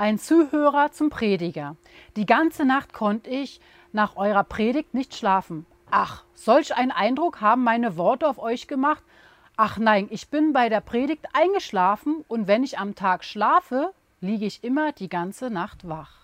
Ein Zuhörer zum Prediger. Die ganze Nacht konnte ich nach eurer Predigt nicht schlafen. Ach, solch einen Eindruck haben meine Worte auf euch gemacht. Ach nein, ich bin bei der Predigt eingeschlafen und wenn ich am Tag schlafe, liege ich immer die ganze Nacht wach.